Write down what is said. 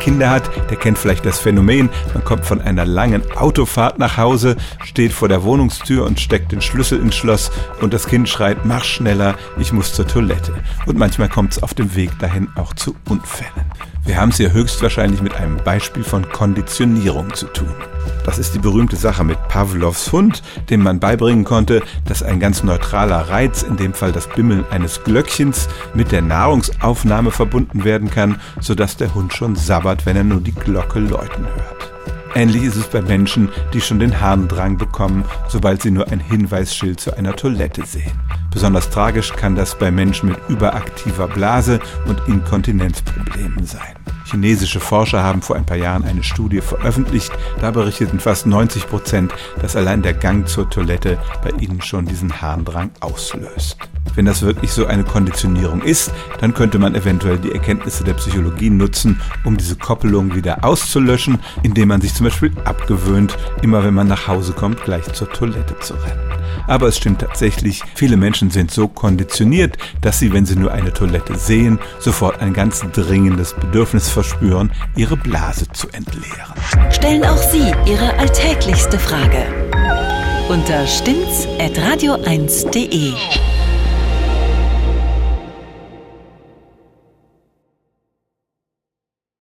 Kinder hat, der kennt vielleicht das Phänomen, man kommt von einer langen Autofahrt nach Hause, steht vor der Wohnungstür und steckt den Schlüssel ins Schloss und das Kind schreit, mach schneller, ich muss zur Toilette. Und manchmal kommt es auf dem Weg dahin auch zu Unfällen. Wir haben es hier höchstwahrscheinlich mit einem Beispiel von Konditionierung zu tun. Das ist die berühmte Sache mit Pavlovs Hund, dem man beibringen konnte, dass ein ganz neutraler Reiz, in dem Fall das Bimmeln eines Glöckchens, mit der Nahrungsaufnahme verbunden werden kann, sodass der Hund schon sabbert, wenn er nur die Glocke läuten hört. Ähnlich ist es bei Menschen, die schon den Harndrang bekommen, sobald sie nur ein Hinweisschild zu einer Toilette sehen. Besonders tragisch kann das bei Menschen mit überaktiver Blase und Inkontinenzproblemen sein. Chinesische Forscher haben vor ein paar Jahren eine Studie veröffentlicht. Da berichteten fast 90 Prozent, dass allein der Gang zur Toilette bei ihnen schon diesen Harndrang auslöst. Wenn das wirklich so eine Konditionierung ist, dann könnte man eventuell die Erkenntnisse der Psychologie nutzen, um diese Koppelung wieder auszulöschen, indem man sich zum Beispiel abgewöhnt, immer wenn man nach Hause kommt, gleich zur Toilette zu rennen. Aber es stimmt tatsächlich, viele Menschen sind so konditioniert, dass sie, wenn sie nur eine Toilette sehen, sofort ein ganz dringendes Bedürfnis verspüren, ihre Blase zu entleeren. Stellen auch Sie Ihre alltäglichste Frage unter stimmtz.radio1.de.